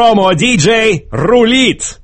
Промо-диджей рулит!